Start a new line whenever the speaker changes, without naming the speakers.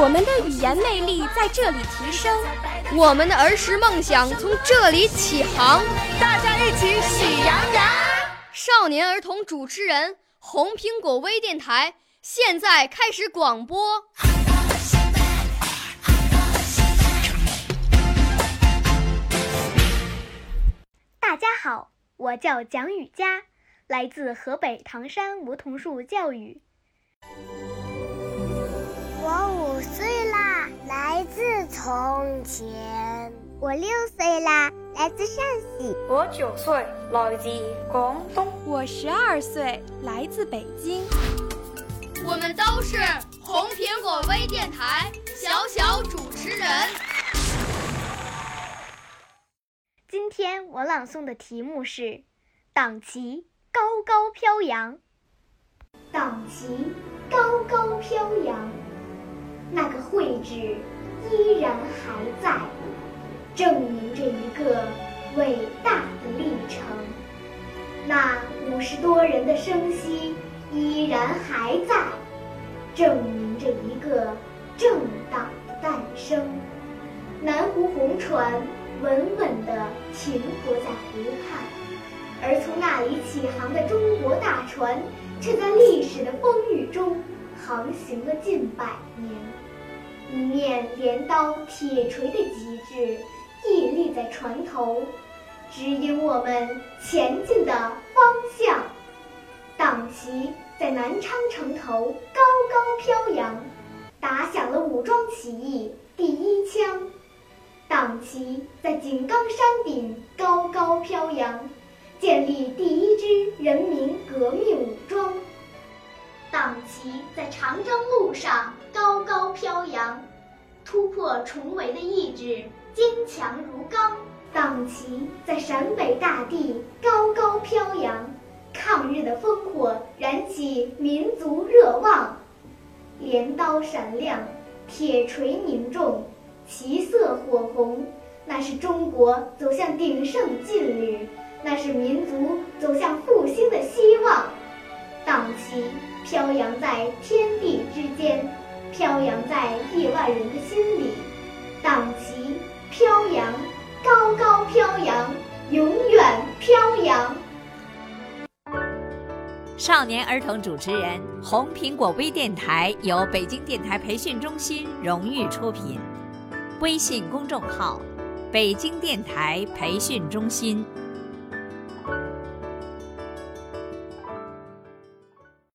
我们的语言魅力在这里提升，
我们的儿时梦想从这里起航。
大家一起喜羊羊。
少年儿童主持人，红苹果微电台现在开始广播。
大家好，我叫蒋雨佳，来自河北唐山梧桐树教育。
我五岁啦，来自从前。
我六岁啦，来自陕西。
我九岁，来自广东。
我十二岁，来自北京。
我们都是红苹果微电台小小主持人。
今天我朗诵的题目是《党旗高高飘扬》。党旗高高飘扬，那个绘制依然还在，证明着一个伟大的历程。那五十多人的生息依然还在，证明着一个政党的诞生。南湖红船。稳稳地停泊在湖畔，而从那里起航的中国大船，却在历史的风雨中航行了近百年。一面镰刀铁锤的旗帜屹立在船头，指引我们前进的方向。党旗在南昌城头高高飘扬，打响了武装起义第一枪。党旗在井冈山顶高高飘扬，建立第一支人民革命武装。党旗在长征路上高高飘扬，突破重围的意志坚强如钢。党旗在陕北大地高高飘扬，抗日的烽火燃起民族热望。镰刀闪亮，铁锤凝重。旗色火红，那是中国走向鼎盛的劲旅，那是民族走向复兴的。飘扬在天地之间，飘扬在亿万人的心里。党旗飘扬，高高飘扬，永远飘扬。
少年儿童主持人，红苹果微电台由北京电台培训中心荣誉出品。微信公众号：北京电台培训中心。